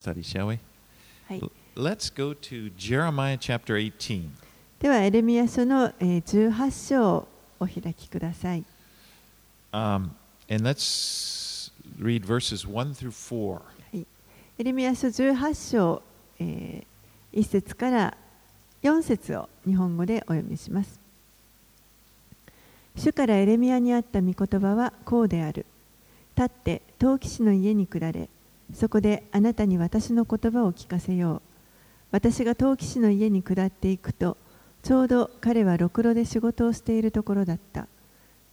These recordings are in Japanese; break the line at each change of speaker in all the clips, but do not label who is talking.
study, shall we?
はい、
Let's go to Jeremiah chapter 18.
ではエレミヤ書の、えー18章をお開きください。
Um, and let's read verses 1 through 4.
エレミヤ書18章、え1節から4節を日本語でお読みします。主からエレミヤにあった御言葉はこうである。立って陶器師の家に下れ、そこであなたに私の言葉を聞かせよう。私が陶器師の家に下っていくと、ちょうど彼はろくろで仕事をしているところだった。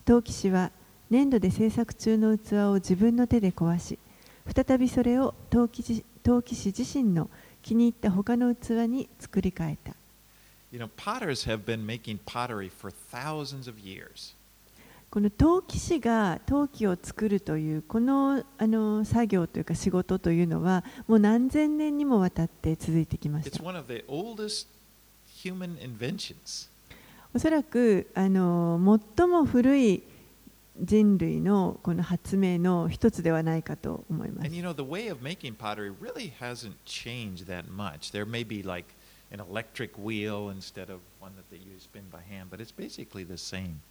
陶器師は粘土で制作中の器を自分の手で壊し、再びそれを陶器師陶器師自身の気に入った他の器に作り変えた。
You know, potters have been making pottery for thousands of years.
この陶器師が陶器を作るというこのあの作業というか仕事というのはもう何千年にもわたって続いてきました。おそらくあの最も古い人類のこの発明の一つではないかと思います
And。you know, the way of making pottery really hasn't changed that much. There may be like an electric wheel instead of one that they use spin by hand, but it's basically the same.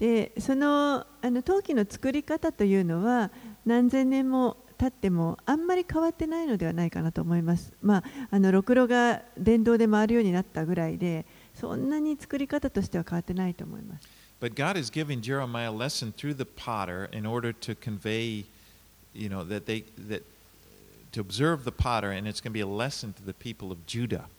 でそのあの陶器の作り方というのは何千年も経ってもあんまり変わってないのではないかなと思います。まあ、あのろくろが電動で回るようになったぐらいでそんなに作り方としては変わってないと思います。
But God is giving Jeremiah a lesson through the potter in order to convey, you know, that they that to observe the potter, and it's going to be a lesson to the people of Judah.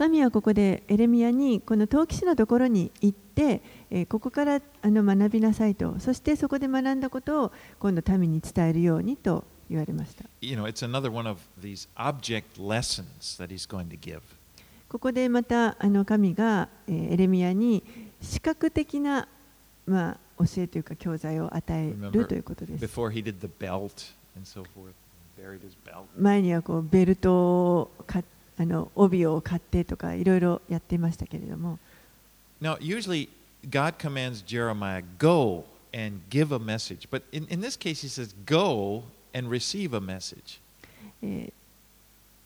神はここでエレミヤにこの陶器師のところに行って、えーここからあの学びなさいとそしてそこで学んだことを今度民に伝えるようにと言われました。
You know, it's another one of these object lessons that He's going to give.
ここでまたあの神が、えーエレミヤに視覚的な、まあ、教えというか教材を与えるということです。
Before he did the belt and so forth, buried his belt.
前にはこうベルトをかあの帯を買ってとかいろいろやっていましたけれども
Now, usually God commands Jeremiah, go and give a message. But in, in this case, he says, go and receive a message.
えー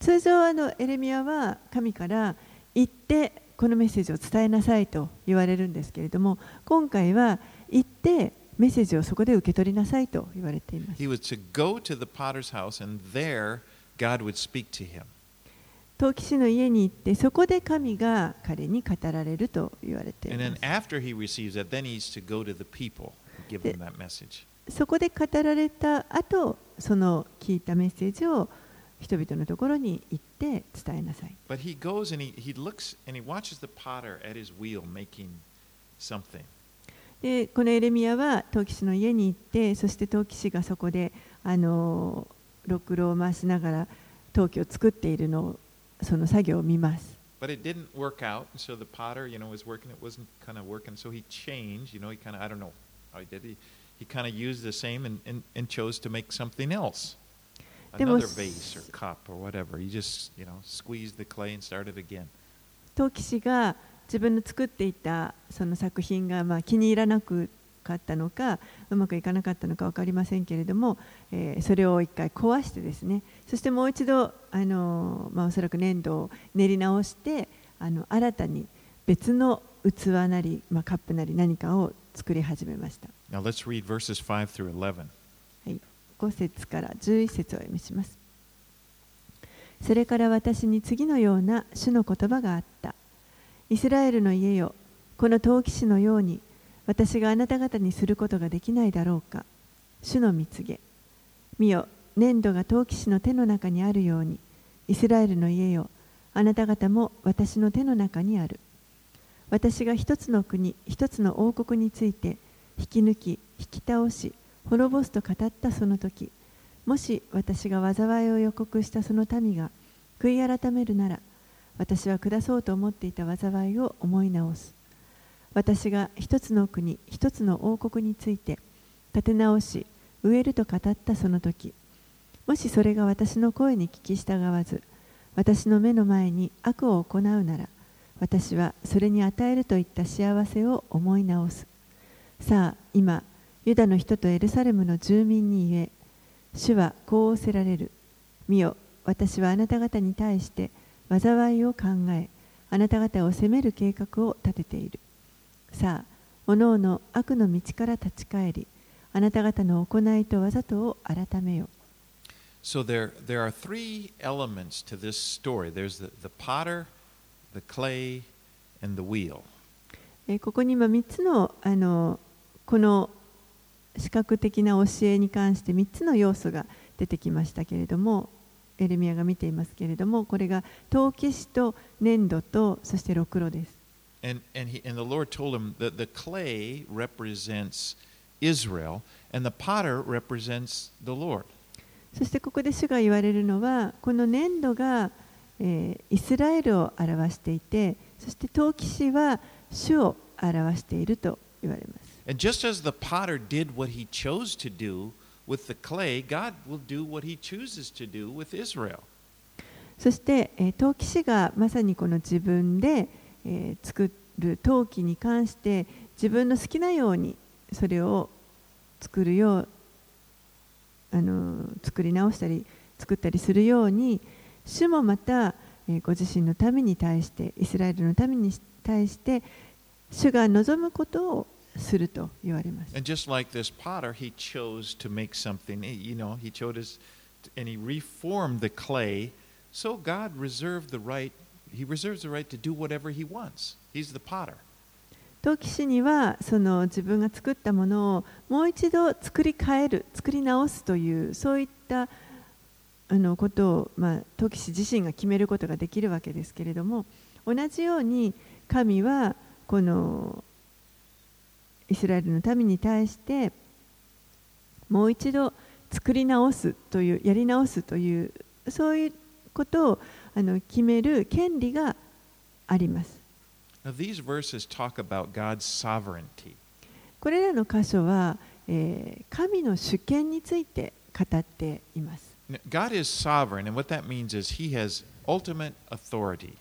通常あのエレミヤは神から行ってこのメッセージを伝えなさいと言われるんですけれども今回は行ってメッセージをそこで受け取りなさいと言われています
He was to go to the potter's house, and there God would speak to him.
陶器師の家に行って、そこで神が彼に語られると言われています。そこで語られた後、その聞いたメッセージを人々のところに行って伝えなさい。で、このエレミアは陶器師の家に行って、そして陶器師がそこで、あの、ろくろを回しながら陶器を作っているのを。その作業を見ます
But it didn't work out, so the potter, you know, was working. It wasn't kind of working, so he changed. You know, he kind of, I don't know how he did. He, he kind of used the same and, and, and chose to make something else, another vase or cup or whatever. He just, you know, squeezed the clay and started again.
陶器師が自分の作っていたその作品がまあ気に入らなくかったのかうまくいかなかったのか分かりませんけれども、えーそれを一回壊してですねそしてもう一度あの、まあ、おそらく粘土を練り直してあの新たに別の器なり、まあ、カップなり何かを作り始めました。
Now let's read verses 5 through 11.
5節から11節をお読みします。それから私に次のような主の言葉があった。イスラエルの家よこの陶器師のように私があなた方にすることができないだろうか。主の蜜げ。見よ粘土が陶器師の手の中にあるようにイスラエルの家よあなた方も私の手の中にある。私が一つの国一つの王国について引き抜き引き倒し滅ぼすと語ったその時もし私が災いを予告したその民が悔い改めるなら私は下そうと思っていた災いを思い直す。私が一つの国一つの王国について立て直し植えると語ったその時もしそれが私の声に聞き従わず私の目の前に悪を行うなら私はそれに与えるといった幸せを思い直す。さあ今ユダの人とエルサレムの住民に言え主はこう仰せられる。見よ私はあなた方に対して災いを考えあなた方を責める計画を立てている。さあおのおの悪の道から立ち返りあなた方の行いとわざとを改めよ
So there, there are three elements to this story there's the, the potter, the clay, and the wheel.
えーここに今3つのあのこの視覚的な教えに関して3つの要素が出てきましたけれどもエレミアが見ていますけれどもこれが陶器師と粘土とそしてろくろです。
And, and, he, and the Lord told him that the clay represents Israel, and the potter represents the Lord.
そしてここで主が言われるのはこの粘土が、えーイスラエルを表していてそして陶器師は主を表していると言われます。
And just as the potter did what he chose to do with the clay, God will do what he chooses to do with Israel.
そして、えー陶器師がまさにこの自分で、えー作る陶器に関して自分の好きなようにそれを作るようあの作り直したり作ったりするように主もまた、えーご自身のために対してイスラエルのために対して主が望むことをすると言われます。
And just like this potter, he chose to make something, you know, he chose and he reformed the clay. So God reserved the right, he reserves the right to do whatever he wants. He's the potter.
陶器師にはその自分が作ったものをもう一度作り変える作り直すというそういったあのことを、まあ、陶器師自身が決めることができるわけですけれども同じように神はこのイスラエルの民に対してもう一度作り直すというやり直すというそういうことをあの決める権利があります。
Now, these verses talk about God's sovereignty.
これらの箇所は、えー神の主権について語っています。
God is sovereign, and what that means is he has ultimate authority.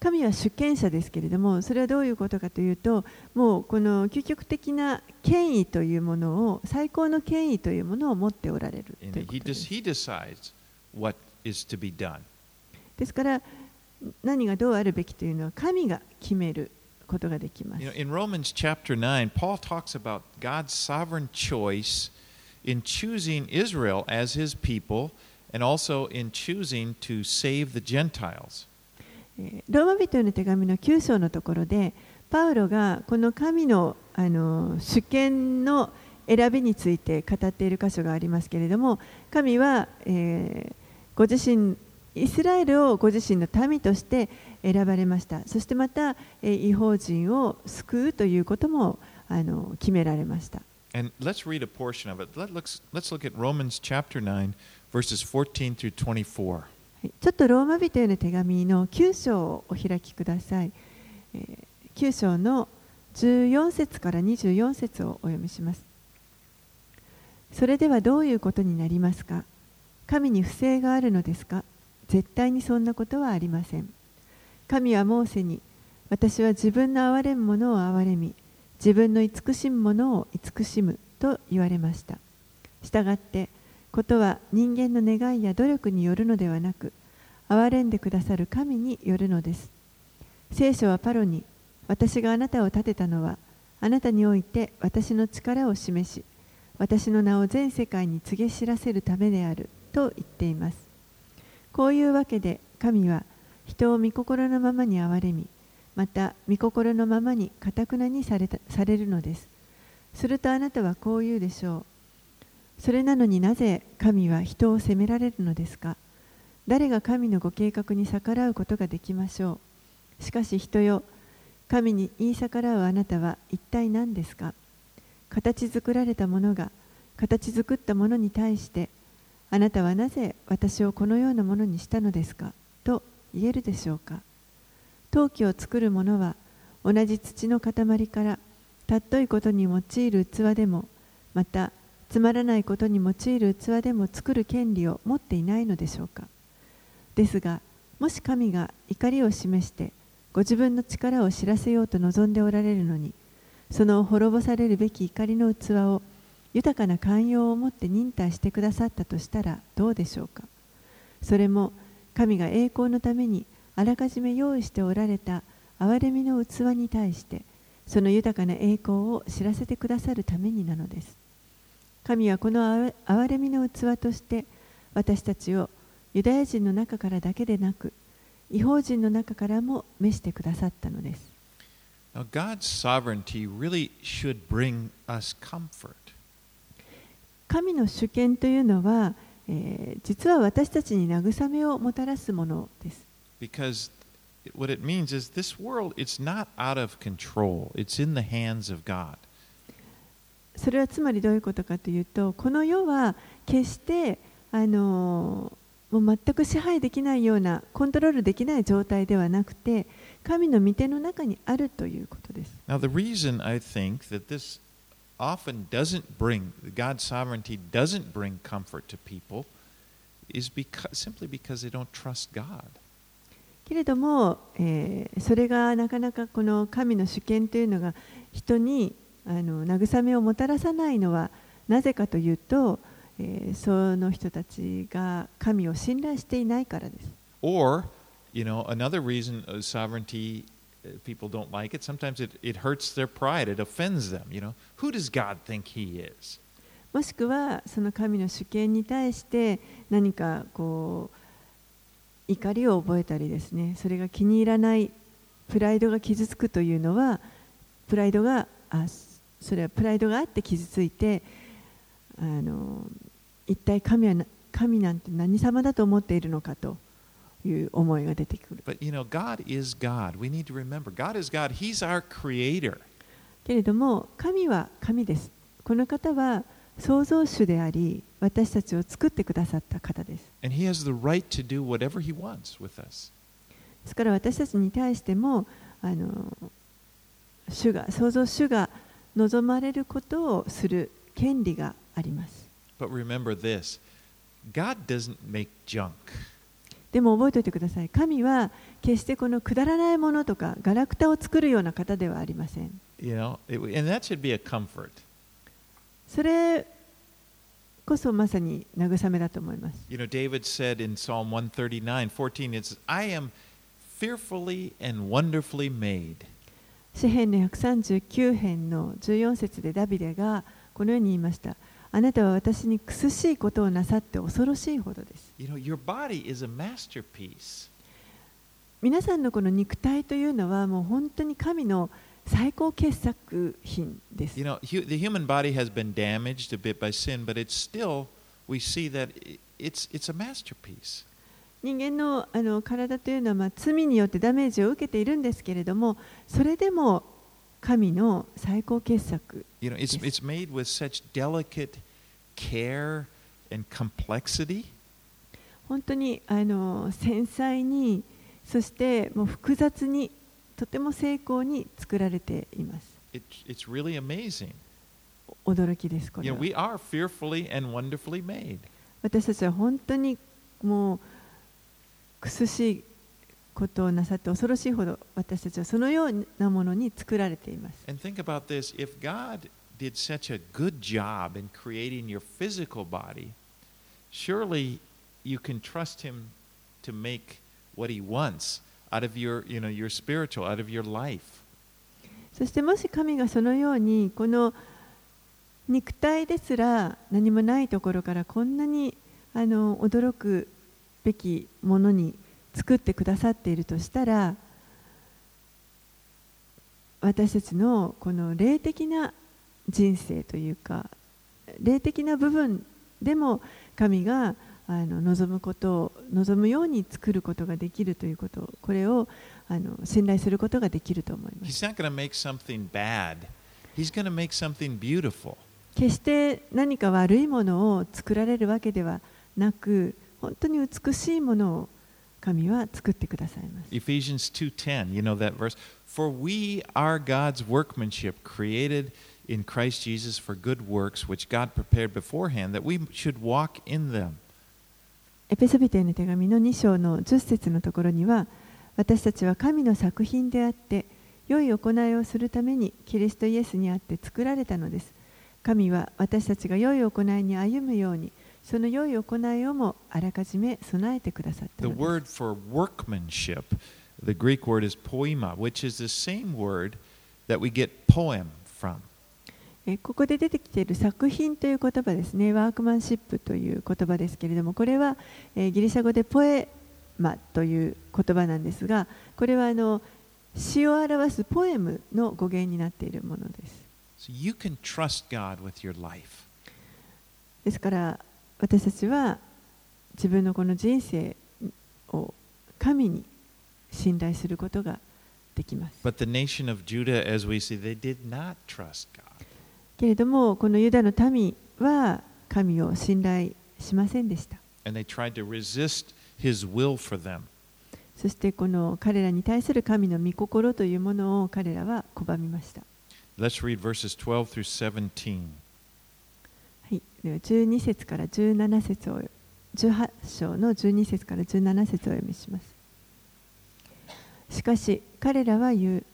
神は主権者ですけれども、それはどういうことかというと、もうこの究極的な権威というものを、最高の権威というものを持っておられるということです。
Is to be done.
ですから、何がどうあるべきというのは、神が決めることができます
You。know, in Romans chapter 9, Paul talks about God's sovereign choice in choosing Israel as his people and also in choosing to save the Gentiles.
えーローマ人への手紙の9章のところでパウロがこの神のあの主権の選びについて語っている箇所がありますけれども神は、えーご自身イスラエルをご自身の民として選ばれましたそしてまた、えー違法人を救うということもあの決められました
And let's read a portion of it. Let, let's, let's look at Romans chapter 9, verses 14 through 24.
はいちょっとローマ人への手紙の9章をお開きください。えー9章の14節から24節をお読みします。それではどういうことになりますか？神に不正があるのですか？絶対にそんなことはありません。神はモーセに私は自分の憐れむ者を憐れみ自分の慈しむ者を慈しむと言われました。したがってことは人間の願いや努力によるのではなく憐れんでくださる神によるのです聖書はパロに私があなたを立てたのはあなたにおいて私の力を示し私の名を全世界に告げ知らせるためであると言っています。こういうわけで神は人を御心のままに憐れみまた御心のままにかたくなにされたされるのです。するとあなたはこう言うでしょう。それなのになぜ神は人を責められるのですか。誰が神のご計画に逆らうことができましょう。しかし人よ神に言い逆らうあなたは一体何ですか。形作られたものが形作ったものに対してあなたはなぜ私をこのようなものにしたのですか？と言えるでしょうか？陶器を作る者は同じ土の塊から尊いことに用いる器でもまたつまらないことに用いる器でも作る権利を持っていないのでしょうか？ですがもし神が怒りを示してご自分の力を知らせようと望んでおられるのにその滅ぼされるべき怒りの器を豊かな寛容を持って忍耐してくださったとしたらどうでしょうか？それも神が栄光のためにあらかじめ用意しておられた憐れみの器に対してその豊かな栄光を知らせてくださるためになのです。神はこの憐れみの器として私たちをユダヤ人の中からだけでなく違法人の中からも召してくださったのです。
Now, God's sovereignty really should bring us comfort.
神の主権というのは、えー実は私たちに慰めをもたらすものです。
Because what it means is this world, it's not out of control. It's in the hands of God.
それはつまりどういうことかというと、この世は決して、あのーもう全く支配できないような、コントロールできない状態ではなくて、神の御手の中にあるということです。
Now, the reason I think that this often doesn't bring, God's sovereignty doesn't bring comfort to people is because, simply because they don't trust God.
けれども、えーそれがなかなかこの神の主権というのが人にあの慰めをもたらさないのはなぜかというと、えーその人たちが神を信頼していないからです。
Or, you know, another reason uh, sovereignty, uh, people don't like it, sometimes it, it hurts their pride, it offends them. You know, who does God think He is?
もしくはその神の主権に対して何かこう怒りを覚えたりですねそれが気に入らないプライドが傷つくというのはプライドがあそれはプライドがあって傷ついてあの一体神は神なんて何様だと思っているのかという思いが出てくる
But, you know, God is God. We need to remember God is God. He's our creator.
けれども神は神ですこの方は創造主であり私たちを作ってくださった方です
And He has the right to do whatever He wants with us.
ですから私たちに対してもあの主が創造主が望まれることをする権利があります
But remember this God doesn't make junk.
でも覚えておいてください。神は決してこのくだらないものとかガラクタを作るような方ではありません。それこそまさに慰めだと思います。
ダ
ビデの139編の14節でダビデがこのように言いました。あなたは私に苦しいことをなさって恐ろしいほどです。皆さんのこの肉体というのはもう本当に神の最高傑作品です。人間の,あの体というのはまあ罪によってダメージを受けているんですけれども、それでも神の最高傑作
You know, it's, it's made with such delicate care and complexity.
本当にあの繊細に、そしてもう複雑に、とても精巧に作られています。
It, it's really amazing.
驚きです、これ
You
は
know,。we are fearfully and wonderfully made.
私たちは本当にもう苦しいことをなさって恐ろしいほど私たちはそのようなものに作られています。
And think about this if God did such a good job in creating your physical body, surely you can trust Him to make what He wants out of your, you know, your spiritual, out of your life.
そしてもし神がそのようにこの肉体ですら何もないところからこんなにあの驚くべきものに作ってくださっているとしたら私たちのこの霊的な人生というか霊的な部分でも神があの望むことを望むように作ることができるということこれをあの信頼することができると思います。決して何か悪いものを作られるわけではなく本当に美しいものを神は作ってくださいます
Ephesians 2:10, you know that verse, for we are God's workmanship created in Christ Jesus for good works which God prepared beforehand that we should walk in them.
エペソビテへの手紙の2章の10節のところには私たちは神の作品であって良い行いをするためにキリストイエスにあって作られたのです神は私たちが良い行いに歩むようにその良い行いをもあらかじめ備えてくださった
The
のです。
word for workmanship, the Greek word is poema, which is the same word that we get poem from.
えここで出てきている作品という言葉ですね、ワークマンシップという言葉ですけれども、これは、えーギリシャ語でポエマという言葉なんですが、これはあの詩を表すポエムの語源になっているものです。
So you can trust God with your life.
ですから私たちは自分のこの人生を神に信頼することができます。
See,
けれども、このユダの民は神を信頼しませんでした。そしてこの彼らに対する神の御心というものを彼らは拒みました。
12
節から17節を18章の12節から17節を読みします。しかし彼らは言う、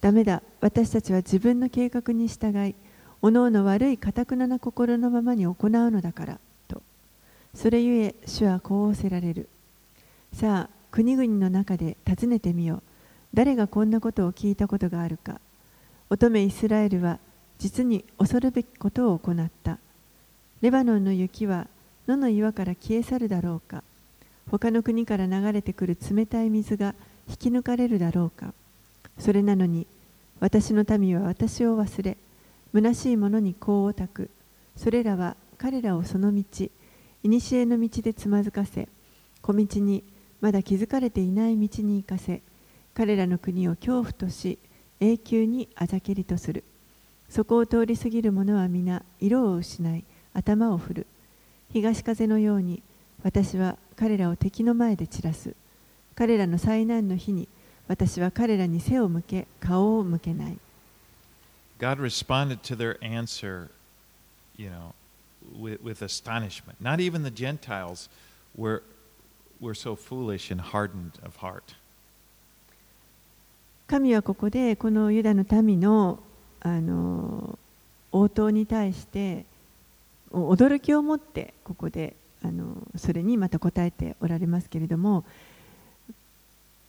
ダメだ、私たちは自分の計画に従い、おのおの悪いかたくなな心のままに行うのだから、と。それゆえ、主はこう仰せられる。さあ、国々の中で尋ねてみよう。誰がこんなことを聞いたことがあるか。乙女イスラエルは実に恐るべきことを行った。レバノンの雪は野の岩から消え去るだろうか。他の国から流れてくる冷たい水が引き抜かれるだろうか。それなのに私の民は私を忘れ虚しい者に香をたく。それらは彼らをその道古の道でつまずかせ小道にまだ築かれていない道に行かせ彼らの国を恐怖とし永久にあざけりとする。そこを通り過ぎる者は皆色を失い頭を振る東風のように私は彼らを敵の前で散らす彼らの災難の日に私は彼らに背を向け顔を向けない
God responded to their answer, you know, with, with astonishment. Not even the Gentiles were, were so foolish and hardened of heart.
神はここでこのユダの民のあの応答に対して驚きを持ってここであのそれにまた答えておられますけれども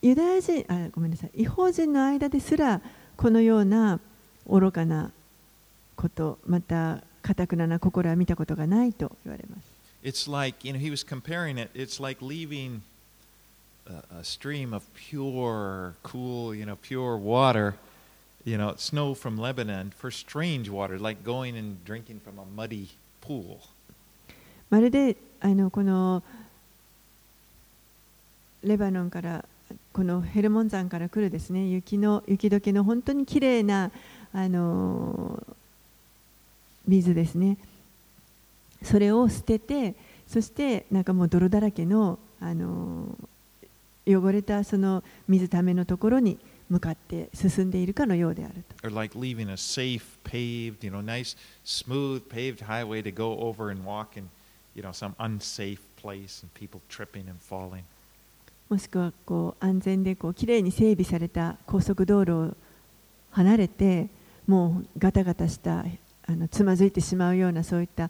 ユダヤ人あごめんなさい違法人の間ですらこのような愚かなことまたかたくなな心は見たことがないと言われます
It's like, you know, he was comparing it, it's like leaving a, a stream of pure, cool, you know, pure water, you know, snow from Lebanon for strange water, like going and drinking from a muddy
まるであのこのレバノンからこのヘルモン山から来るですね。雪の雪解けの本当にきれいなあの水ですね。それを捨ててそしてなんかもう泥だらけのあの汚れたその水ためのところに向かって進んでいるかのようである。もしくはこう安全でこうきれに整備された高速道路離れてもうガタガタしたあのつまずいてしまうようなそういった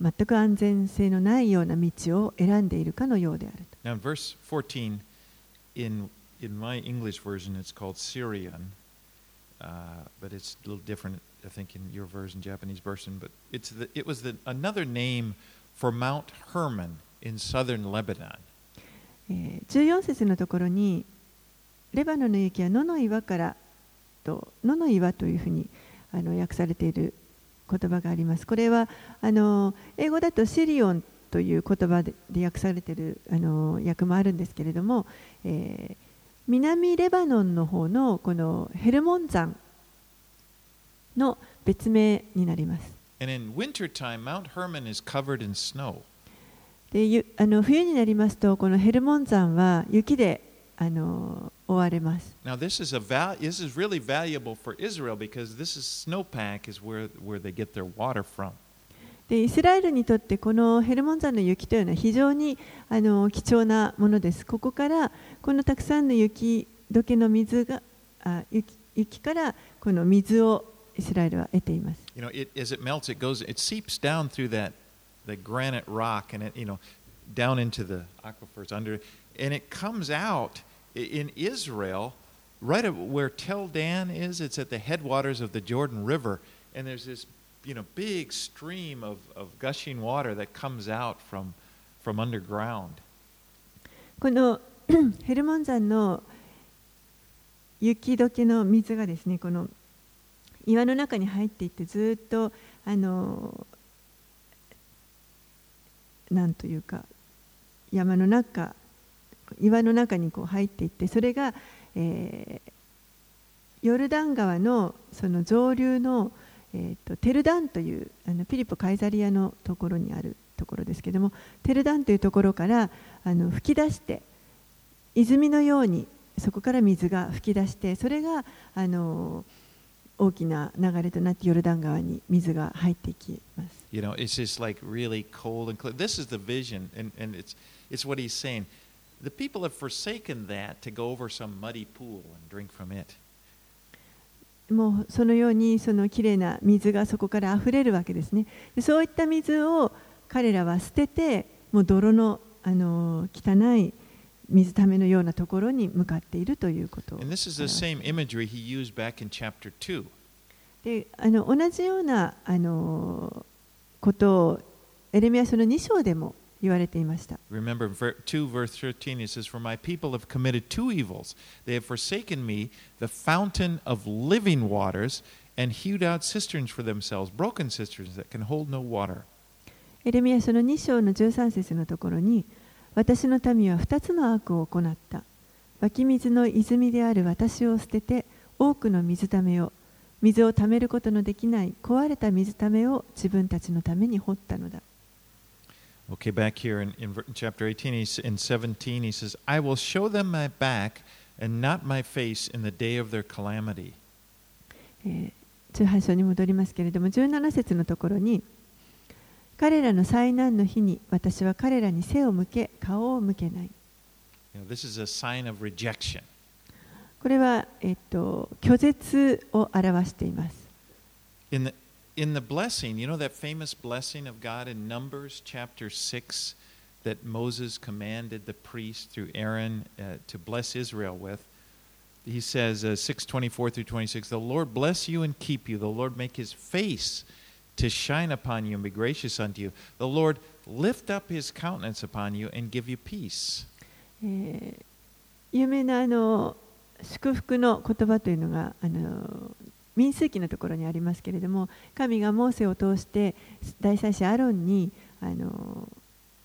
全く安全性のないような道を選んでいるかのようである。
In my English version, it's called Syrian, uh, but it's a little different, I think, in your version, Japanese version. But it's the, it was the, another name for Mount Hermon in southern Lebanon.
14節のところにレバノンの雪は野の岩からと野の岩というふうにあの訳されている言葉があります。これはあの英語だとシリオンという言葉で訳されているあの訳もあるんですけれども、えー南レバノンの方のこのヘルモン山の別名になります。でゆあの冬になりますとこのヘルモン山は雪であの覆われます。
Now, this is, a val- this is really valuable for Israel because this is snowpack is where, where they get their water from.
でイスラエルにとってこのヘルモン山の雪というのは非常にあの貴重なものです。ここからこのたくさんの雪解けの水があ雪雪からこの水をイスラエルは得ています。
You know, it, as it melts, it goes, it seeps down through that the granite rock and it, you know, down into the aquifers under, and it comes out i- in Israel, right at where Tel Dan is. It's at the headwaters of the Jordan River, and there's this, you know, big stream of, of gushing water that comes out from, from underground.
この ヘルモン山の雪解けの水がですねこの岩の中に入っていってずっとあのなんというか山の中岩の中にこう入っていってそれが、えーヨルダン川のその上流の、えーとテルダンというあのピリポ・カイザリアのところにあるところですけどもテルダンというところからあの吹き出して泉のようにそこから水が吹き出してそれがあの大きな流れとなってヨルダン川に水が入っていきます。
You know, it's just like really cold and clear. This is the vision, and, and it's, it's what he's saying. The people have forsaken that to go over some muddy pool and drink from it.
もうそのようにそのきれいな水がそこから溢れるわけですね。でそういった水を彼らは捨ててもう泥のあの汚い水ためのようなところに向かっているということを
And this is the same imagery he used back in chapter 2.
であの同じようなあのことをエレミア書の2章でも言われていました。
Remember, ver- 2 verse 13, it says, For my people have committed two evils. They have forsaken me, the fountain of living waters, and hewed out cisterns for themselves, broken cisterns that can hold no water.
エレミア書の2章の13節のところに私の民は2つの悪を行った湧き水の泉である私を捨てて多くの水ためを水をためることのできない壊れた水ためを自分たちのために掘ったのだ
Okay, back here in, in chapter 18, he's, in 17, he says, I will show them my back and not my face in the day of their calamity.
えー18章に戻りますけれども17節のところに彼らの災難の日に私は彼らに背を向け顔を向けない
You know, this is a sign of rejection.
これは、えっと、拒絶を表しています
In the, in the blessing, you know that famous blessing of God in Numbers chapter 6 that Moses commanded the priest through Aaron uh, to bless Israel with? He says, uh, 624 through 26, The Lord bless you and keep you. The Lord make his face to shine upon you and be gracious unto you. The Lord lift up his countenance upon you and give you peace.
えー有名なあの祝福の言葉というのがあの 民数記のところにありますけれども神がモーセを通して大祭司アロンにあの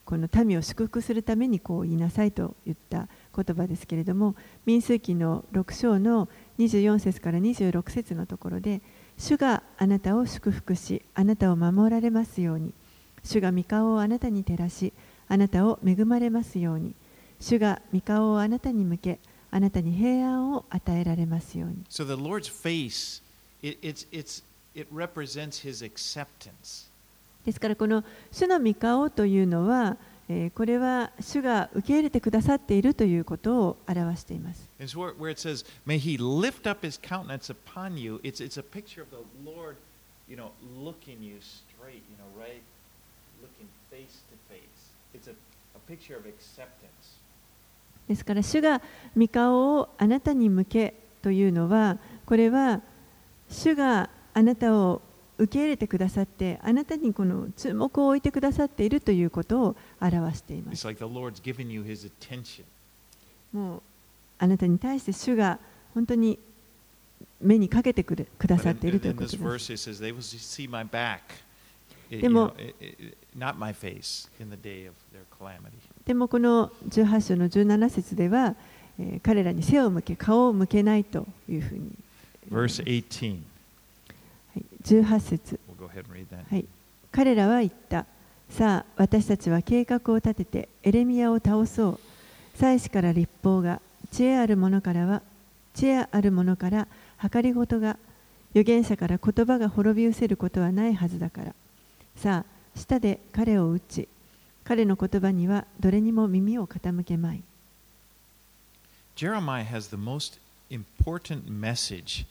この民を祝福するためにこう言いなさいと言った言葉ですけれども民数記の6章の24節から26節のところで主があなたを祝福しあなたを守られますように。主が御顔をあなたに照らしあなたを恵まれますように。主が御顔をあなたに向けあなたに平安を与えられますように。
So
ですからこの主の御顔というのは、えー、これは主が受け入れてくださっているということを表しています。ですから主が御顔をあなたに向けというのはこれは。主があなたを受け入れてくださって、あなたにこの注目を置いてくださっているということを表しています。もうあなたに対して主が本当に目にかけてく,るくださっているということです。でも、この18章の17節では、え、彼らに背を向け、顔を向けないというふうに。
Verse 18.
はい、18節
We'll go ahead and read that.
はい、彼らは言った。さあ、私たちは計画を立ててエレミアを倒そう。祭司から立法が、知恵ある者からは、知恵ある者から計りごとが、預言者から言葉が滅び失せることはないはずだから。さあ、舌で彼を打ち、彼の言葉にはどれにも耳を傾けまい。
Jeremiah has the most important message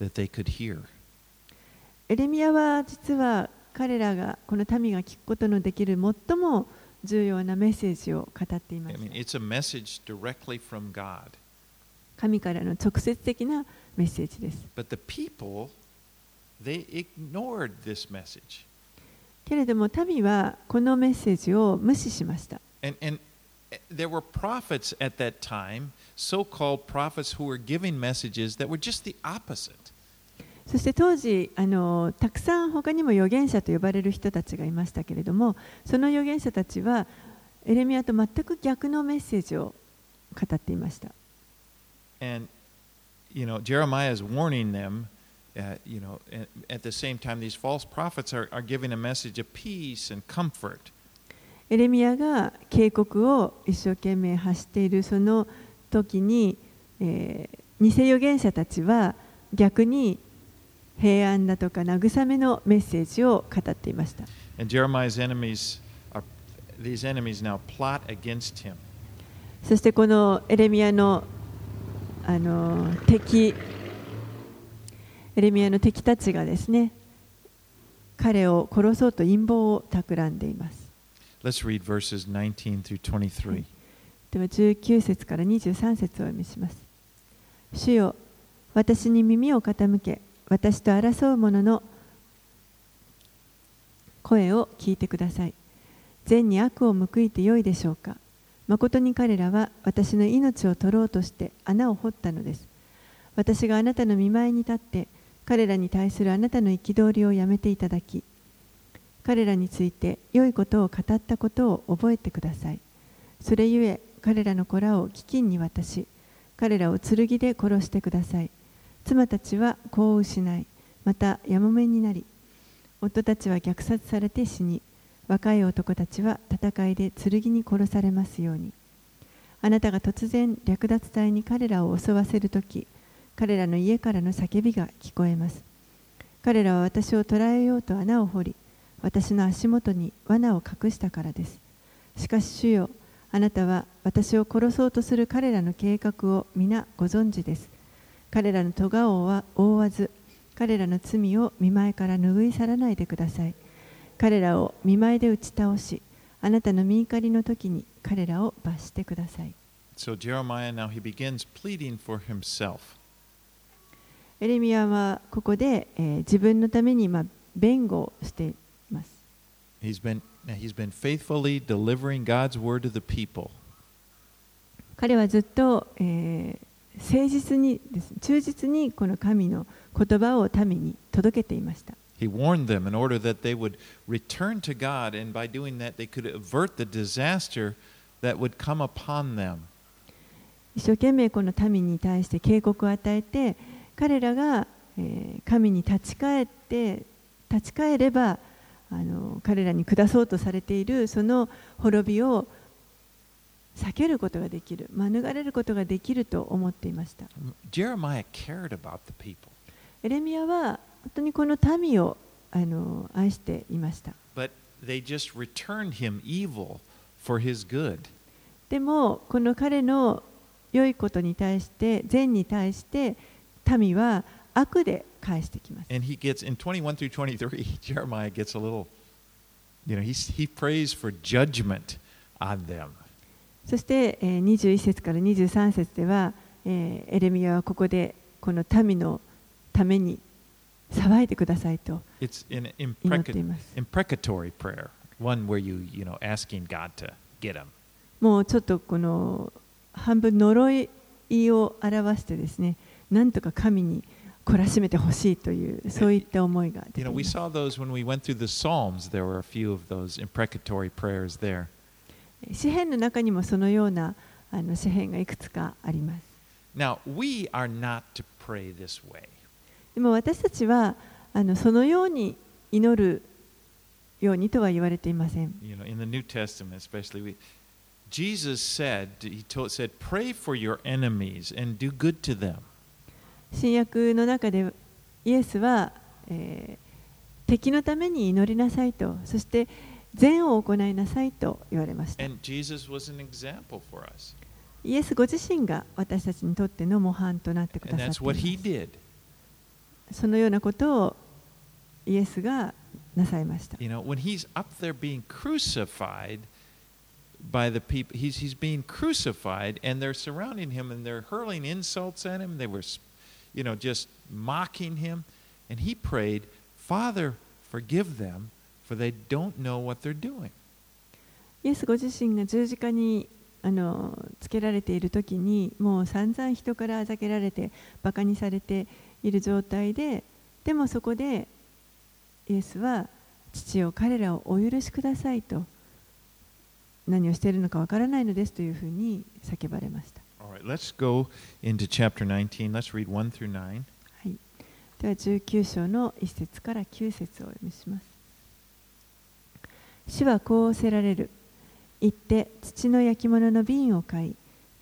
that they could hear.
エレミアは実は彼らがこの民が聞くことのできる最も重要なメッセージを語っていま
I
す
mean, it's a message directly from God.
神からの直接的なメッセージです
But the people, they ignored this message.
けれども民はこのメッセージを無視しました
And, and there were prophets at that time, so called prophets, who were giving messages that were just the opposite.
そして当時あのたくさん他にも預言者と呼ばれる人たちがいましたけれどもその預言者たちはエレミアと全く逆のメッセージを語っていました
And, you know, Jeremiah is warning them, uh, you know, at, the same time, these false prophets are, are giving a message of peace and comfort.
エレミアが警告を一生懸命発しているその時に、えー偽預言者たちは逆に平安だとか慰めのメッセージを語っていました。
And Jeremiah's enemies are, these enemies now plot against him.
そしてこのエレミアのあの敵エレミアの敵たちがですね彼を殺そうと陰謀を企んでいます。
Let's read verses 19 through 23.
では19節から23節をお読みします。主よ私に耳を傾け私と争う者の声を聞いてください。善に悪を報いてよいでしょうか。誠に彼らは私の命を取ろうとして穴を掘ったのです。私があなたの見舞いに立って彼らに対するあなたの憤りをやめていただき彼らについて良いことを語ったことを覚えてください。それゆえ彼らの子らを飢饉に渡し彼らを剣で殺してください。妻たちは子を失いまたやもめになり夫たちは虐殺されて死に若い男たちは戦いで剣に殺されますように。あなたが突然略奪隊に彼らを襲わせるとき彼らの家からの叫びが聞こえます。彼らは私を捕らえようと穴を掘り私の足元に罠を隠したからです。しかし主よあなたは私を殺そうとする彼らの計画を皆ご存知です。彼らの咎をは覆わず彼らの罪を見舞いから拭い去らないでください彼らを見舞いで打ち倒しあなたの見怒りの時に彼らを罰してください
So Jeremiah now he begins pleading for himself.
エレミアはここで、えー自分のために、まあ、弁護をしています
He's been he's been faithfully delivering God's word to the people.
彼はずっと、えー誠実にです忠実にこの神の言葉を民に届けていました
He warned them in order that they would return to God, and by doing that, they could avert the disaster that would come upon them.
一生懸命この民に対して警告を与えて彼らが、えー神に立ち返って立ち返ればあの彼らに下そうとされているその滅びを避けることができる免れることができると思っていましたエレミアは本当にこの民をあの愛していました.でもこの彼の良いことに対して善に対して民は悪で返してきます
And he gets in 21 through 23, Jeremiah gets a little, you know, he prays for judgment on them.
そして、えー21節から23節では、えーエレミアはここでこの民のために騒いでくださいと祈っています。
imprecatory prayer, one where you, you know, asking God to get him.
もうちょっとこの半分呪いを表してですね、なんとか神に懲らしめてほしいというそういった思いが出ています。詩篇の中にもそのようなあの詩篇がいくつかあります。
Now, we are not to pray this way.
でも私たちはあのそのように祈るようにとは言われていません。
You know, in the New Testament, especially, we, Jesus said, He told, said, pray for your enemies and do good to them.
新約の中でイエスは、えー敵のために祈りなさいとそして善を行いなさいと言われました.イエスご自身が私たちにとっての模範となってくださって.そのようなことをイエスがなさいました。
You know, when he's up there being crucified by the people, he's, he's being crucified and they're surrounding him and they're hurling insults at him. They were, you know, just mocking him. And he prayed, Father, forgive them, for they don't know what they're doing.
イエスご自身が十字架にあのつけられている時にもう散々人からあざけられてバカにされている状態ででもそこでイエスは父を彼らをお許しくださいと何をしているのかわからないのですというふうに叫ばれました。
All right, let's go into chapter 19. Let's read 1 through 9.
はい、では19章の1節から9節をお読みします。主はこう仰せられる。行って土の焼き物の瓶を買い、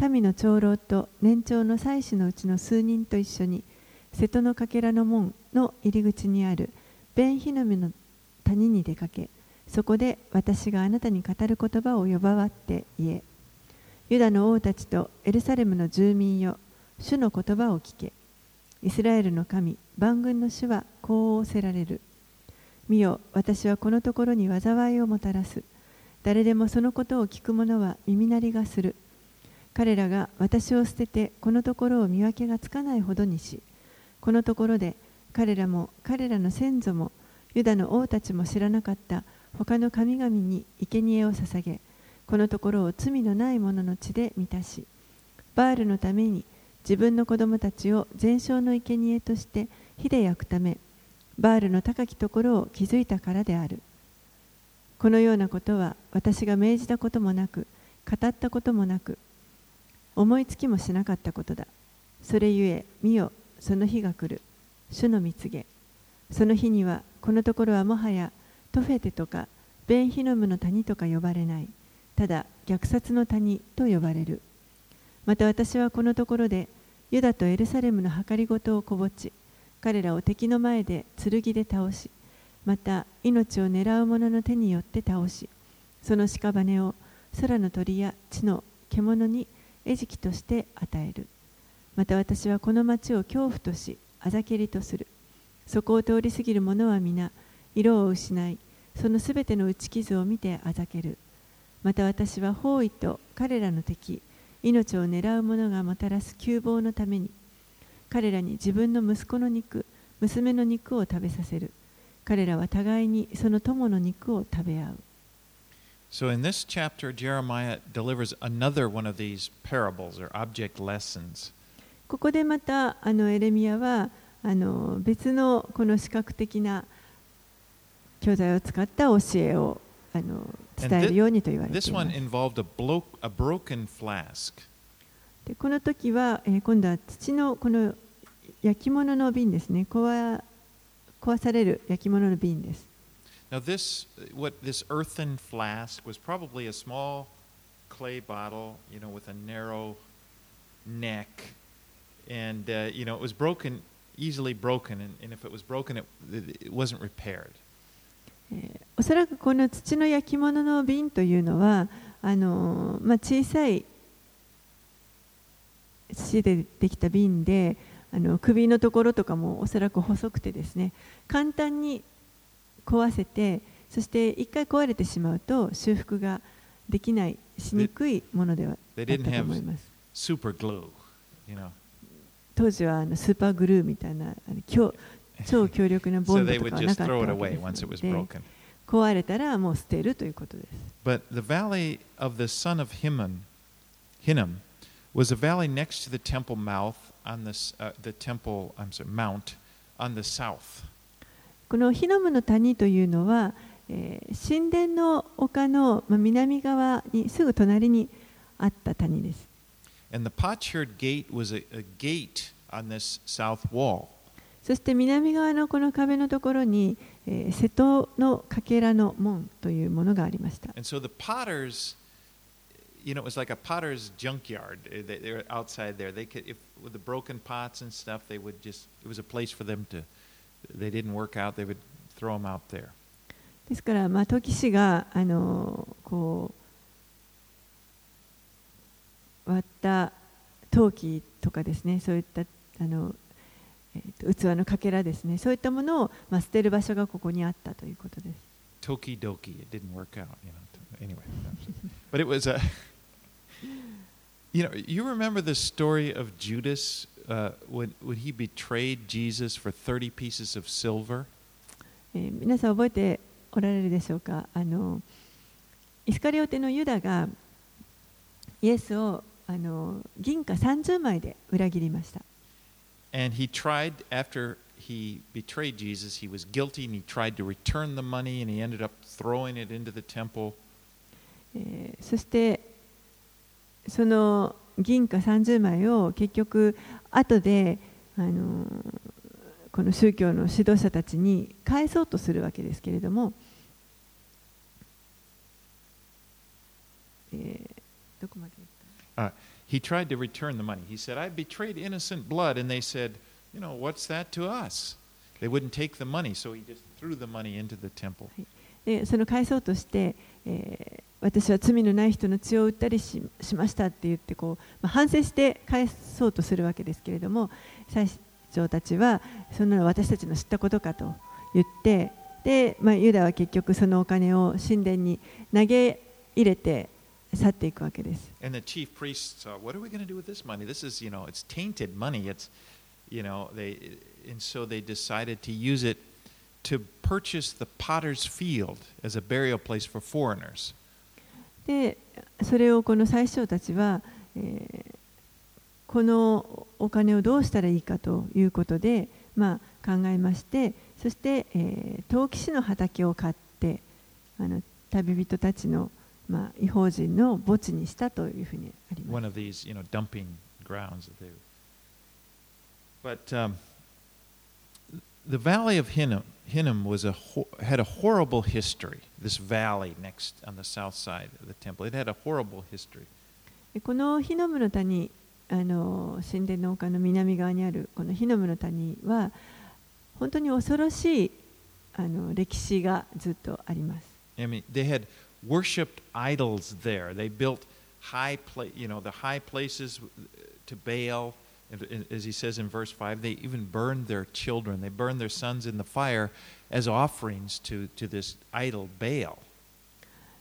民の長老と年長の祭司のうちの数人と一緒に、瀬戸のかけらの門の入り口にあるベンヒノミの谷に出かけ、そこで私があなたに語る言葉を呼ばわって言え。ユダの王たちとエルサレムの住民よ、主の言葉を聞け。イスラエルの神、万軍の主はこう仰せられる。見よ、私はこのところに災いをもたらす。誰でもそのことを聞く者は耳鳴りがする。彼らが私を捨ててこのところを見分けがつかないほどにし、このところで彼らも彼らの先祖もユダの王たちも知らなかった他の神々に生贄を捧げ、このところを罪のない者の血で満たし、バールのために自分の子供たちを全焼の生贄として火で焼くため、バールの高きところを築いたからである。このようなことは私が命じたこともなく、語ったこともなく、思いつきもしなかったことだ。それゆえ、見よ、その日が来る。主の蜜げ。その日には、このところはもはやトフェテとかベンヒノムの谷とか呼ばれない。ただ、虐殺の谷と呼ばれる。また私はこのところで、ユダとエルサレムの計りごとをこぼち、彼らを敵の前で剣で倒し、また命を狙う者の手によって倒し、その屍を空の鳥や地の獣に餌食として与える。また私はこの町を恐怖とし、あざけりとする。そこを通り過ぎる者は皆、色を失い、そのすべての打ち傷を見てあざける。また私は包囲と彼らの敵、命を狙う者がもたらす窮乏のために、彼らに自分の息子の肉、娘の肉を食べさせる。彼らは互いにその友の肉を食べ合う。
So in Jeremiah delivers another one of these parables or object lessons.
ここでまたあのエレミアはあの別のこの視覚的な教材を使った教えをあの伝えるようにと言われています。でこの時は、え、今度は土のこの焼き物の瓶ですね壊壊される焼き物の瓶です。
Now, this what this earthen flask was probably a small clay bottle, you know, with a narrow neck, and uh, you know it was broken, easily broken, and, and if it was broken, it, it wasn't repaired.
えーおそらくこの土の焼き物の瓶というのはあの、まあ、小さい土でできた瓶であの首のところとかもおそらく細くてですね簡単に壊せてそして一回壊れてしまうと修復ができないしにくいものでは
あ
っと思います。
glue,
当時はあのスーパーグルーみたいなあの強 超強力なボンドとかはなかったわけですの壊れたらもう捨てるということです。
On this, uh, the temple, I'm sorry, mount on the south.
このヒノムの谷というのは、えー神殿の丘の、まあ、南側にすぐ隣にあった谷です。
And the potsherd gate was a, a gate on this south wall.
そして南側のこの壁のところに、えー瀬戸のかけらの門というものがありました。
And so the potters, you know, it was like a potter's junkyard. Uh, They, they were outside there. They could, if with the broken pots and stuff, they would just, it was a place for them to, they didn't work out, they would throw them out there.
ですから、まあ、陶器師が、あのーこう割った陶器とかですねそういったあの、 えーと器のかけらですねそういったものを、まあ、捨てる場所がここにあったということです。
Toki doki. It didn't work out, you know. Anyway, but it was a. You know, you remember the story of Judas uh, when when he betrayed Jesus for thirty pieces of silver.
えー皆さん覚えておられるでしょうかあのイスカリオテのユダがイエスをあの銀貨30枚で裏切りました。
And he tried, after he betrayed Jesus, he was guilty and he tried to return the money and he ended up throwing it into the temple.
えーそして その銀貨30枚を結局後であのこの宗教の指導者たちに返そうとするわけですけれども、えーどこまで言った
He tried to return the money. He said, I betrayed innocent blood. And they said, You know, what's that to us? They wouldn't take the money, so he just threw the money into the temple.
でその返そうとして、えー私は罪のない人の血を売ったりしましたって言ってこう、まあ、反省して返そうとするわけですけれども最長たちはそんなの私たちの知ったことかと言ってで、まあ、ユダは結局そのお金を神殿に投げ入れて去っていくわけです。
And the chief priests thought, What are we going to do with this money? This is, you know, it's tainted money. It's, you know, they, and so they decided to use it to purchase the potter's field as a burial place for foreigners.
でそれをこの最小たちは、えーこのお金をどうしたらいいかということで、まあ、考えましてそして、えー陶器師の畑を買ってあの旅人たちの、まあ、違法人の墓地にしたというふうにあります
one。of these, you know, dumping grounds that they. But um, the valley of Hinnom, Hinnom was a ho- had a horrible history. This valley next on the south side of the temple, it had a horrible history.
でこのヒノムの谷あの神殿の丘の南側にあるこのヒノムの谷は本当に恐ろしいあの歴史がずっとあります。
I mean, they had worshipped idols there. They built high, pla- you know, the high places to Baal. As he says in verse five, they even burned their children. They burned their sons in the fire as offerings to, to this idol Baal.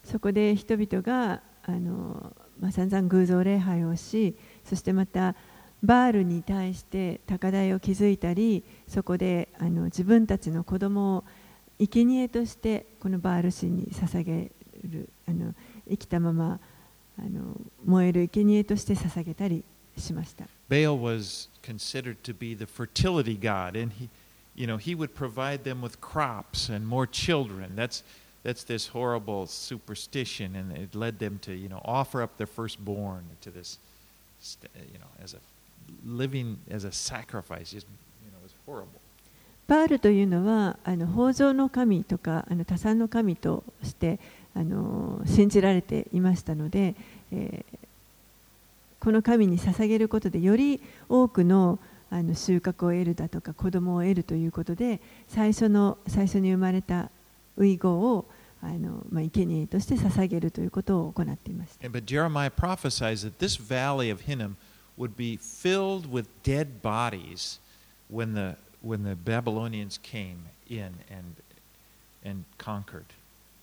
そこで人々があの、まあ、散々偶像礼拝をしそしてまたバールに対して高台を築いたりそこであの自分たちの子供を生贄としてこのバール神に捧げるあの生きたままあの燃える生贄として捧げたりしました。
Baal was considered to be the fertility god, and he, you know, he would provide them with crops and more children. That's that's this horrible superstition, and it led them to, you know, offer up their firstborn to this, you know, as a living as a sacrifice. Just, you know, it was horrible.
バールというのはあの豊穣の神とかあの多産の神としてあの信じられていましたので、えーこの神に捧げることでより多くのあの収穫を得るだとか子供を得るということで最初の最初に生まれた遺語をあの、まあ、生贄として捧げるということを行っていました。
But Jeremiah prophesies that this valley of Hinnom would be filled with dead bodies when the when the Babylonians came in and and conquered.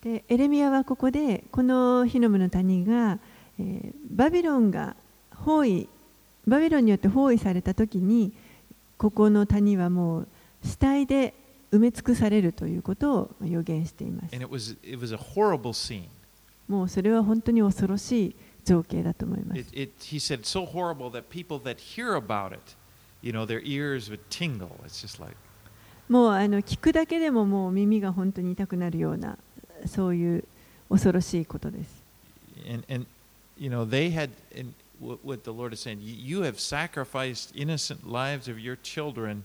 でエレミアはここでこのヒノムの谷が、えーバビロンが包囲バビロンによって包囲された時にここの谷はもう死体で埋め尽くされるということを予言しています。もうそれは本当に恐ろしい情景だと思います。もうあの聞くだけでももう耳が本当に痛くなるようなそういう恐ろしいことです。
What, the Lord is saying. You, have sacrificed innocent lives of your children,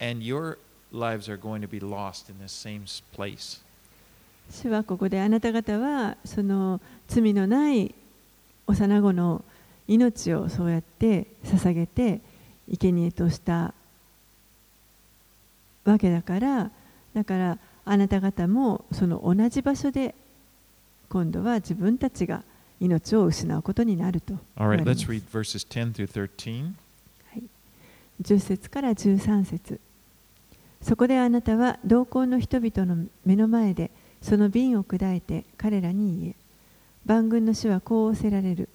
and your lives are going to be lost in this same place.
主はここであなた方はその罪のない幼子の命をそうやって捧げて生贄としたわけだからだからあなた方もその同じ場所で今度は自分たちが命を失うことになると。言
All
われ
right,
ます。
let's read verses 10 through 13.
10節から13節。そこであなたは同行の人々の目の前でその瓶を砕いて彼らに言え。万軍の主はこう仰せられる。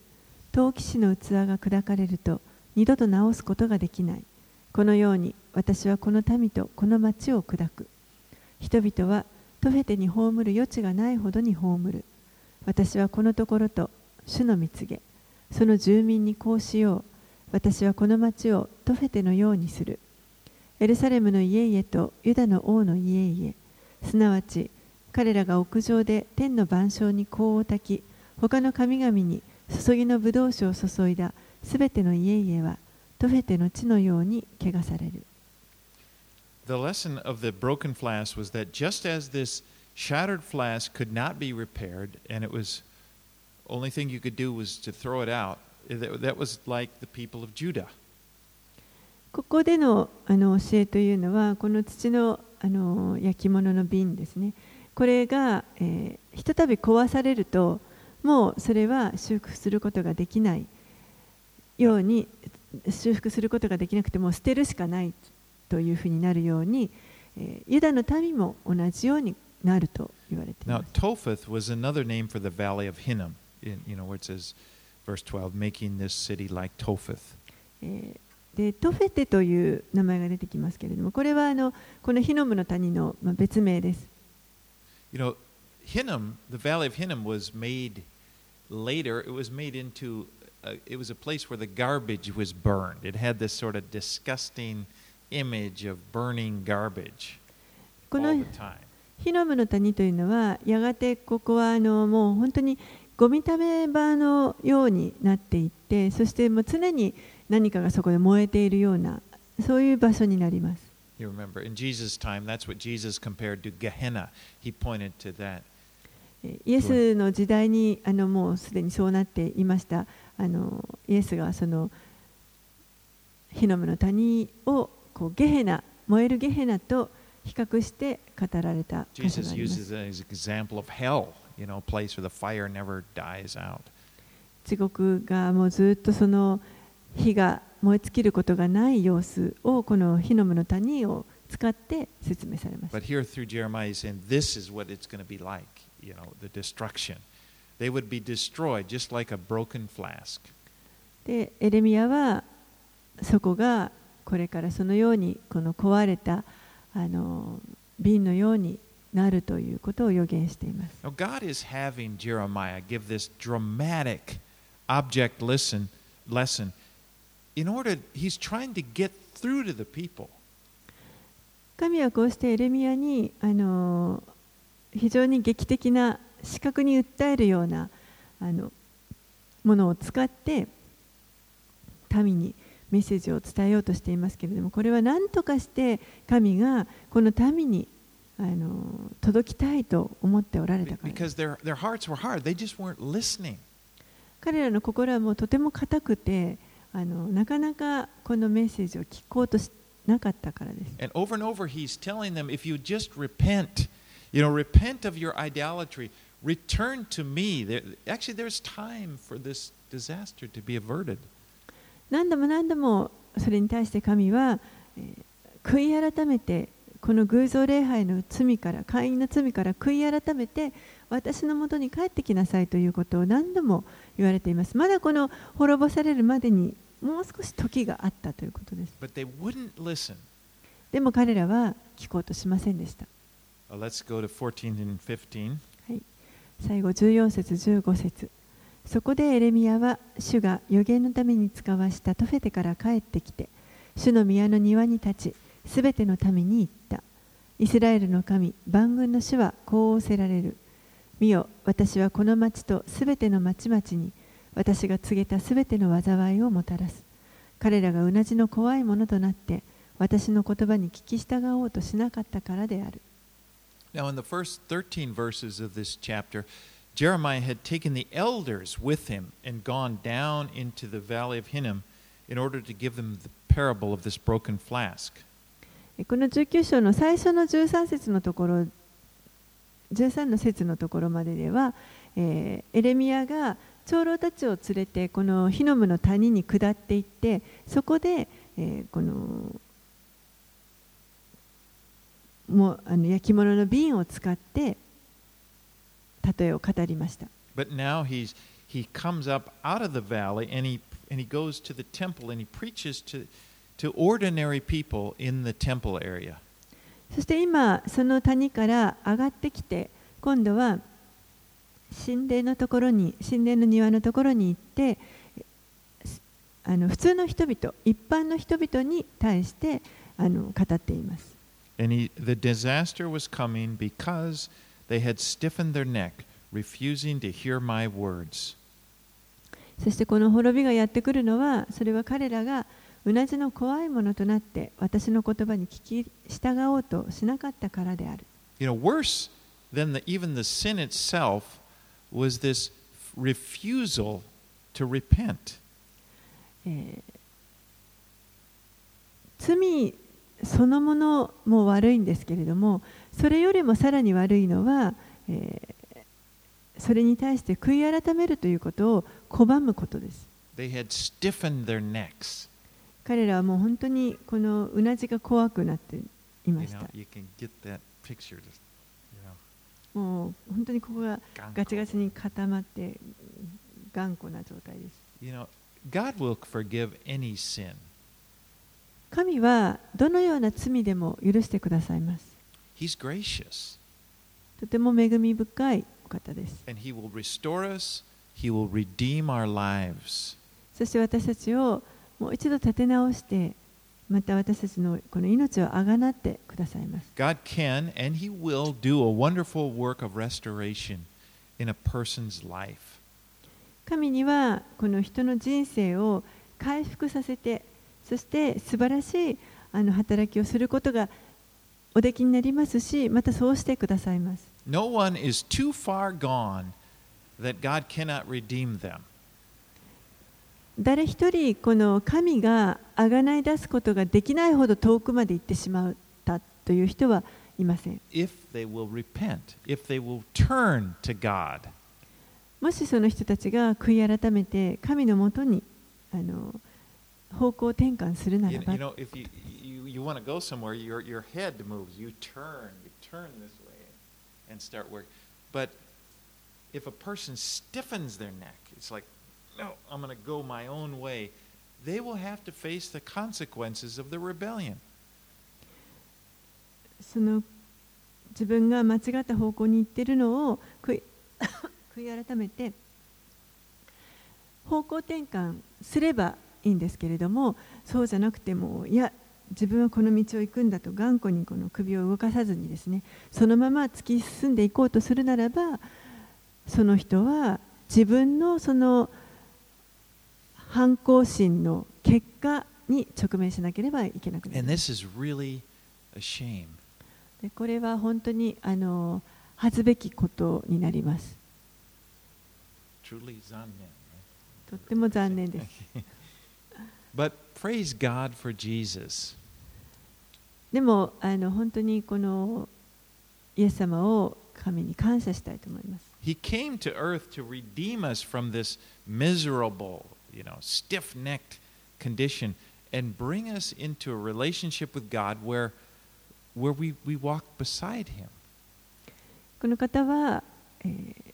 陶器師の器が砕かれると二度と直すことができない。このように私はこの民とこの町を砕く。人々はトフェテに葬る余地がないほどに葬る私はこのところと主の蜜げその住民にこうしよう私はこの町をトフェテのようにする。エルサレムの家々とユダの王の家々すなわち彼らが屋上で天の晩鐘に香を焚き他の神々に注ぎの葡萄酒を注いだすべての家々はトフェテの地のように汚される。
The lesson of the broken flask was that just as this shattered flask could not be repaired, and it was only thing you could do was to throw it out, that, that was like the people of Judah.
ここでのあの教えというのはこの土のあの焼き物の瓶ですねこれが、えー、ひとたび壊されるともうそれは修復することができないように修復することができなくてもう捨てるしかないというふうになるように、えー、ユダの民も同じようになると言われています。
Now, Topheth was another name for the valley of Hinnom, in, you know, where it says, verse 12, making this city like Topheth.
えー、でトフェテという名前が出てきますけれども、これはあのこのヒノムの谷の、まあ、別名です。
You know, Hinnom, the valley of Hinnom was made later, it was made into, a, it was a place where the garbage was burned. It had this sort of disgusting image of burning garbage
こ
all
の
the time.
ヒノムの谷というのはやがてここはあのもう本当にゴミため場のようになっていってそしてもう常に何かがそこで燃えているようなそういう場所になります
You remember, in Jesus' time, that's what Jesus compared to Gehenna. He pointed to that.
えイエスの時代にあのもうすでにそうなっていましたあのイエスがそのヒノムの谷をこうゲヘナ燃えるゲヘナと比較して語られた箇所があります
you know, place where the fire never dies out.
地獄がもうずっとその火が燃え尽きることがない様子をこのヒノムの谷を使って説明されました
But here through Jeremiah, he's saying this is what it's going to be like, you know, the destruction. They would be destroyed just like a broken flask.
でエレミアはそこがこれからそのようにこの壊れたあの瓶のようになるということを予言しています
Now, God is having Jeremiah give this dramatic object lesson, lesson in order, he's trying to get through to the people.
神はこうしてエレミアにあの非常に劇的な視覚に訴えるようなあのものを使って民にメッセージを伝えようとしていますけれどもこれは何とかして神がこの民にあの届きたいと思っておられたから.彼らの心はもうとても硬くてあのなかなかこのメッセージを聞こうとしなかったからです
And over and over, he's telling them, if you just repent, you know, repent of your idolatry, return to me. There, actually, there's time for this disaster to be averted.
何度も何度もそれに対して神は、えー悔い改めてこの偶像礼拝の罪から会員の罪から悔い改めて私のもとに帰ってきなさいということを何度も言われています。まだこの滅ぼされるまでにもう少し時があったということです.でも彼らは聞こうとしませんでした。
Uh, let's go to 14 and 15.
最後14節15節そこでエレミヤは主が予言のために使わしたトフェテから帰ってきて主の宮の庭に立ちすべての民に言った。イスラエルの神万軍の主はこう仰せられる。見よ私はこの町とすべての町々に私が告げたすべての災いをもたらす。彼らがうなじの怖いものとなって私の言葉に聞き従おうとしなかったからである。
Now, in the first 13 verses of this chapter, Jeremiah had taken the elders with him and gone down into the valley of Hinnom in order to give them the parable of this broken flask.
この19章の最初の13節のところ13の節のところまででは、えーエレミヤが長老たちを連れてこのヒノムの谷に下っていってそこでえーこのもうあの焼き物の瓶を使ってたとえを語りました。そして今、その谷から上がってきて、今度は神殿のところに、神殿の庭のところに行って、あの普通の人々、一般の人々に対してあの語っています。
They had stiffened their neck, refusing to hear my words.
そしてこの滅びがやってくるのはそれは彼らがうなじの怖いものとなって私の言葉に聞き従おうとしなかったからである。
You know, worse than the, even the sin itself was this refusal to repent.
えー罪そのものも悪いんですけれどもそれよりもさらに悪いのは、えーそれに対して悔い改めるということを拒むことです.彼らはもう本当にこのうなじが怖くなっていましたもう本当にここが.ガチガチに固まって頑固な状態です
You know, God will forgive any sin.
神はどのような罪でも許してくださいます
He's gracious.
とても恵み深いお方です
And He will restore us. He will redeem our lives.
そして私たちをもう一度立て直してまた私たちのこの命をあがなってくださいます
God can and He will do a wonderful work of restoration in a person's life.
神にはこの人の人生を回復させてそして素晴らしいあの働きをすることがおできになりますしまたそうしてくださいます
No one is too far gone that God cannot redeem them.
誰一人この神があがない出すことができないほど遠くまで行ってしまったという人はいません
if they will repent, if they will turn to God.
もしその人たちが悔い改めて神のもとにあの方向転換するならば
you know, if you, you, you want to go somewhere, your, your head moves. You turn, you turn this way and start work. But if a person stiffens their neck, it's like, no, I'm going to go my own way. They will have to face the consequences of the rebellion.
その自分が間違った方向に行っているのを悔い悔い改めて方向転換すればいいんですけれどもそうじゃなくてもいや 自分はこの道を行くんだと頑固にこの首を動かさずにですねそのまま突き進んでいこうとするならばその人は自分のその反抗心の結果に直面しなければいけなくなり
And
ます
this is really a shame.
でこれは本当にあの恥ずべきことになります。とっても残念です。
But praise God for Jesus.
でもあの本当にこのイエス様を神に感謝したいと思います。
He came to earth to redeem us from this miserable, you know, stiff-necked condition and bring us into a relationship with God where where we, we walk beside him.
この方は、えー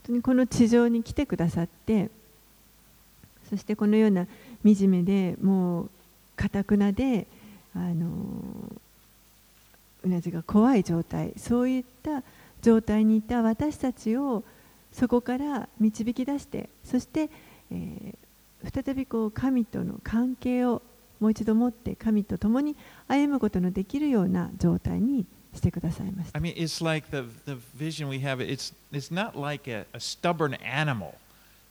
本当にこの地上に来てくださってそしてこのような 惨めでもうかたくなであのうなじが怖い状態。そういった状態にいた私たちをそこから導き出してそして、えー再びこう神との関係をもう一度持って神と共に歩むことのできるような状態にしてくださいました。
I mean,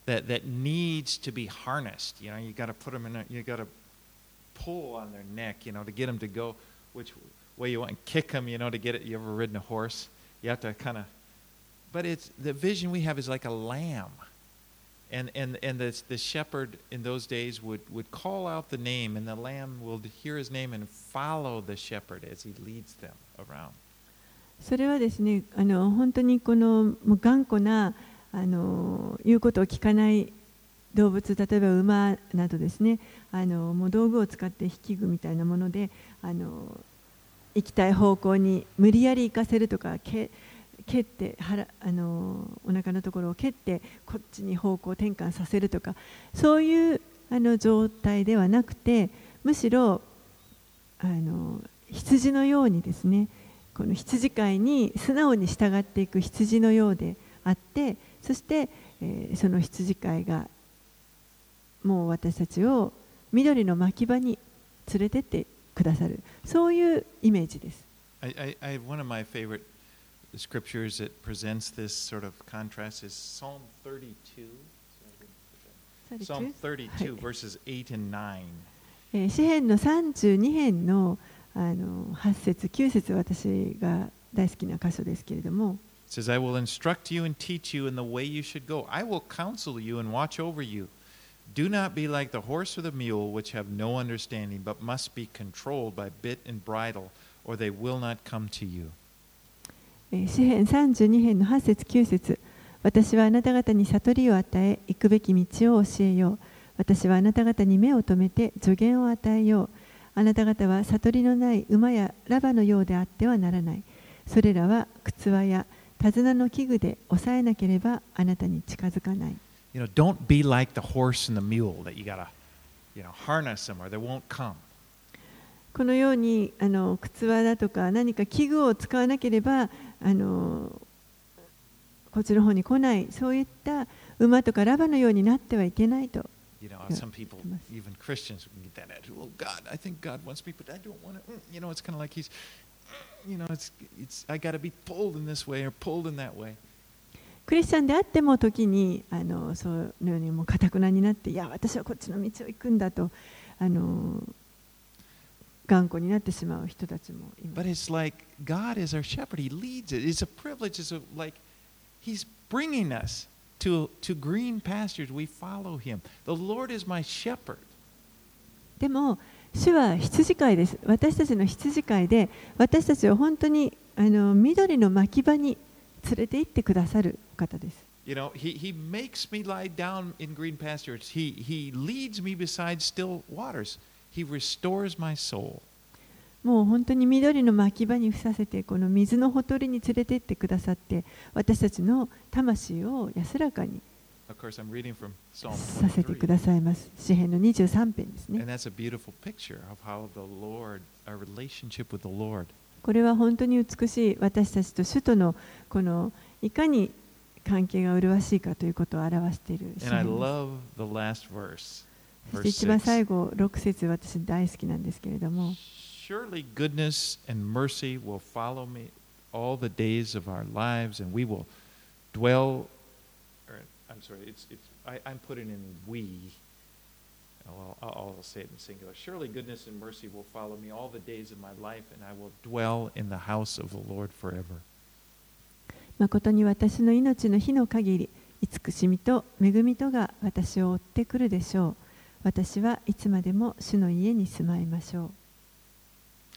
that, that needs to be harnessed. You know, you got to put them in a, you got to pull on their neck, you know, to get them to go which way you want and kick them, you know, to get it. You ever ridden a horse? You have to kind of, but it's the vision we have is like a lamb. And, and, and the, the shepherd in those days would, would call out the name, and the lamb will hear his name and follow the shepherd as he leads them around.
それはですねあの本当にこのもう頑固な あの言うことを聞かない動物例えば馬などですね。あのもう道具を使って引き具みたいなものであの行きたい方向に無理やり行かせるとか蹴って腹あのお腹のところを蹴ってこっちに方向転換させるとかそういうあの状態ではなくてむしろあの羊のようにですねこの羊飼いに素直に従っていく羊のようであってそして、その羊飼いがもう私たちを緑の牧場に連れてってくださる。そういうイメージです。詩篇の32編の,あの8節9節私が大好きな箇所ですけれども。
It says, I will instruct you and teach you in the way you should go. I will counsel you and watch over you. Do not be like the horse or the mule, which have no understanding, but must be controlled by bit and bridle, or they will not come to you.
詩編32編の8節9節私はあなた方に悟りを与え、行くべき道を教えよう。私はあなた方に目を留めて助言を与えよう。あなた方は悟りのない馬やラバのようであってはならない。それらは靴輪や手綱の器具で抑えなければあなたに近づかない。
You know, don't be like the horse and the mule that you gotta, you know, harness them or they won't come.
このようにあの靴輪だとか何か器具を使わなければあのこっちの方に来ないそういった馬とかラバのようになってはいけないと。
You know, some people, even Christians, get that attitude. Oh, God, I think God wants me, but I don't want to. You know, it's kind of like He's, you know, it's, it's, I got to be pulled in this way or pulled in that way.
クリスチャンであっても時にあのそうのようにもかたくなになっていや私はこっちの道を行くんだとあの頑固になってしまう人たちもいます。
But it's like God is our shepherd. He leads it. It's a privilege. It's a, like He's bringing us to, to green pastures. We follow Him. The Lord is my shepherd.
でも、主は羊飼いです。私たちの羊飼いで、私たちを本当にあの緑の牧場に連れて行ってくださる方です。
You know, he, he makes me lie down in green pastures. He, he leads me beside still waters. He restores my soul.
もう本当に緑の牧場に伏させてこの水のほとりに連れて行ってくださって私たちの魂を安らかにさせてくださいます。詩篇の23編ですね。これは本当に美しい私たちと主とのこのいかに関係が麗しいかということを表している詩篇です。そして一番最後、6節私大好きなんですけれども。
Surely goodness and mercy will follow me all the days of our lives, and we will dwell. Or, I'm sorry, it's, it's, I, I'm putting in we. Well, I'll, I'll say it in singular. Surely goodness and mercy will follow me all the days of my life, and I will dwell in the house of the Lord forever.
誠に私の命の日の限り、慈しみと恵みとが私を追ってくるでしょう。私はいつまでも主の家に住まいましょ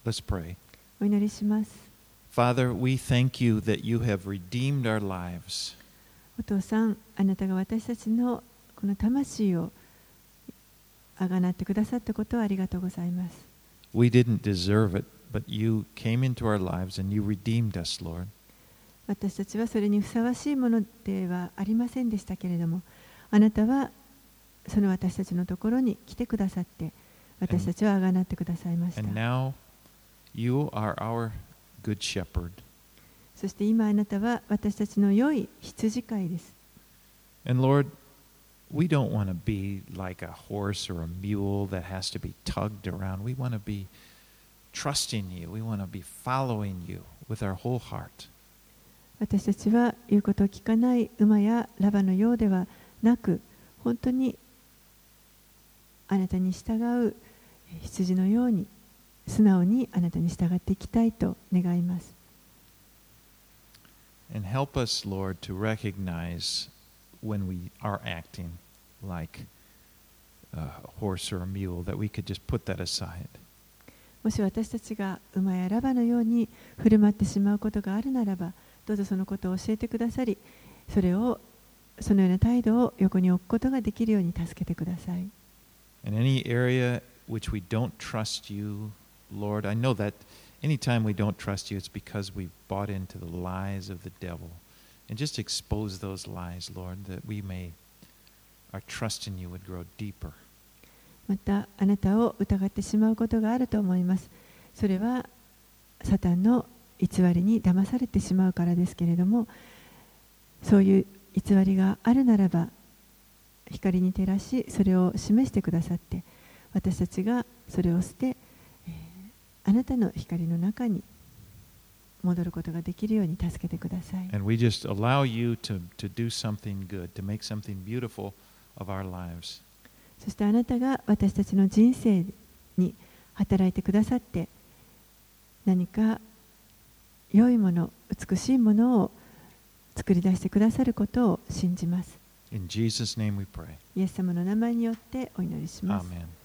う。Let's pray.
お祈りします。
Father, we thank you that you have redeemed our lives.
お父さん、あなたが私たちのこの魂をあがなってくださったことをありがとうございます。
We didn't deserve it, but you came into our lives and you redeemed us, Lord.
私たちはそれにふさわしいものではありませんでしたけれども、あなたはその私たちのところに来てくださって私たちはあがなってくださいました。そして今あなたは私たちの良い羊飼いです。
And Lord, we don't want to be like a horse or a mule that has to be tugged around. We want to be trusting you. We want to be following you with our whole heart.
私たちは言うことを聞かない馬やラバのようではなく、本当にあなたに従う羊のように素直にあなたに従っていきたいと願います。
And help us, Lord, to recognize when we are acting like a horse or a mule, that we could just put that aside.
もし私たちが馬やラバのように振る舞ってしまうことがあるならば、どうぞそのことを教えてくださり、それを そのような態度を横に置くことができるように助けてください。
In any area which we don't trust you, Lord, I know that Anytime we don't trust you, it's because we've bought into the lies of the devil. And just expose those lies, Lord, that we may, our trust in you would grow deeper.
またあなたを疑ってしまうことがあると思います。それはサタンの偽りに騙されてしまうからですけれども、そういう偽りがあるならば、光に照らし、それを示してくださって、私たちがそれを捨て、あなたの光の中に戻ることができるように助けてください。
And we just allow you to, to do something good, to make something beautiful of our lives.
そしてあなたが私たちの人生に働いてくださって何か良いもの美しいものを作り出してくださることを信じます
In Jesus' name we pray.
イエス様の名前によってお祈りします
Amen.